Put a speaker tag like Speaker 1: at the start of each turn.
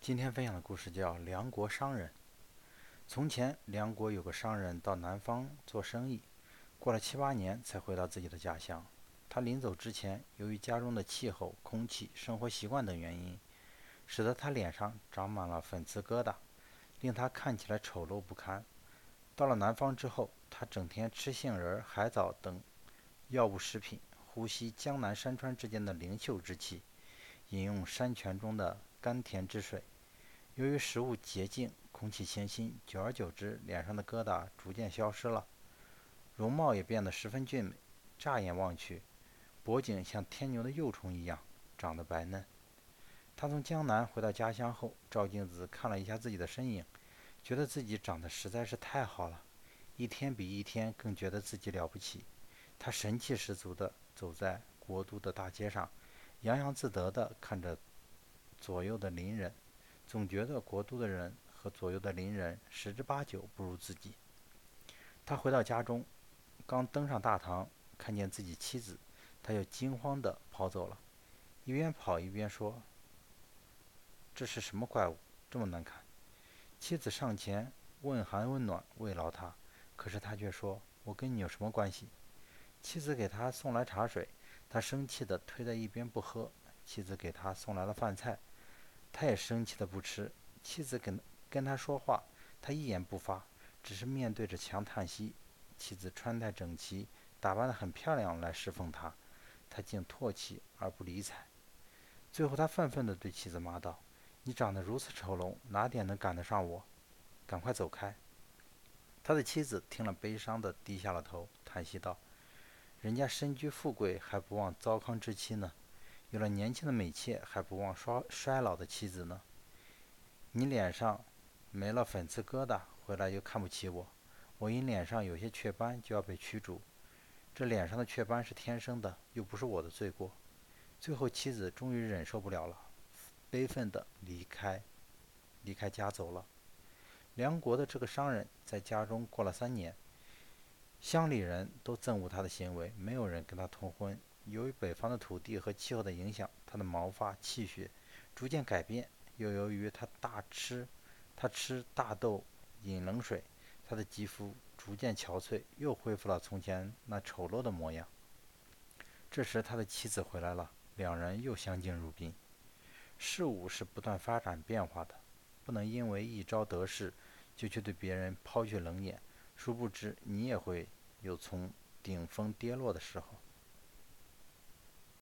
Speaker 1: 今天分享的故事叫《梁国商人》。从前，梁国有个商人到南方做生意，过了七八年才回到自己的家乡。他临走之前，由于家中的气候、空气、生活习惯等原因，使得他脸上长满了粉刺疙瘩，令他看起来丑陋不堪。到了南方之后，他整天吃杏仁、海藻等药物食品，呼吸江南山川之间的灵秀之气，饮用山泉中的甘甜之水。由于食物洁净，空气清新，久而久之，脸上的疙瘩逐渐消失了，容貌也变得十分俊美。乍眼望去，脖颈像天牛的幼虫一样长得白嫩。他从江南回到家乡后，照镜子看了一下自己的身影，觉得自己长得实在是太好了，一天比一天更觉得自己了不起。他神气十足地走在国都的大街上，洋洋自得地看着左右的邻人。总觉得国都的人和左右的邻人十之八九不如自己。他回到家中，刚登上大堂，看见自己妻子，他就惊慌地跑走了，一边跑一边说：“这是什么怪物，这么难看？”妻子上前问寒问暖，慰劳他，可是他却说：“我跟你有什么关系？”妻子给他送来茶水，他生气地推在一边不喝。妻子给他送来了饭菜。他也生气的不吃，妻子跟跟他说话，他一言不发，只是面对着墙叹息。妻子穿戴整齐，打扮得很漂亮来侍奉他，他竟唾弃而不理睬。最后，他愤愤地对妻子骂道：“你长得如此丑陋，哪点能赶得上我？赶快走开！”他的妻子听了，悲伤地低下了头，叹息道：“人家身居富贵，还不忘糟糠之妻呢。”有了年轻的美妾，还不忘衰衰老的妻子呢。你脸上没了粉刺疙瘩，回来又看不起我。我因脸上有些雀斑就要被驱逐，这脸上的雀斑是天生的，又不是我的罪过。最后，妻子终于忍受不了了，悲愤地离开，离开家走了。梁国的这个商人，在家中过了三年，乡里人都憎恶他的行为，没有人跟他通婚。由于北方的土地和气候的影响，他的毛发、气血逐渐改变；又由于他大吃，他吃大豆、饮冷水，他的肌肤逐渐憔悴，又恢复了从前那丑陋的模样。这时，他的妻子回来了，两人又相敬如宾。事物是不断发展变化的，不能因为一朝得势，就去对别人抛去冷眼，殊不知你也会有从顶峰跌落的时候。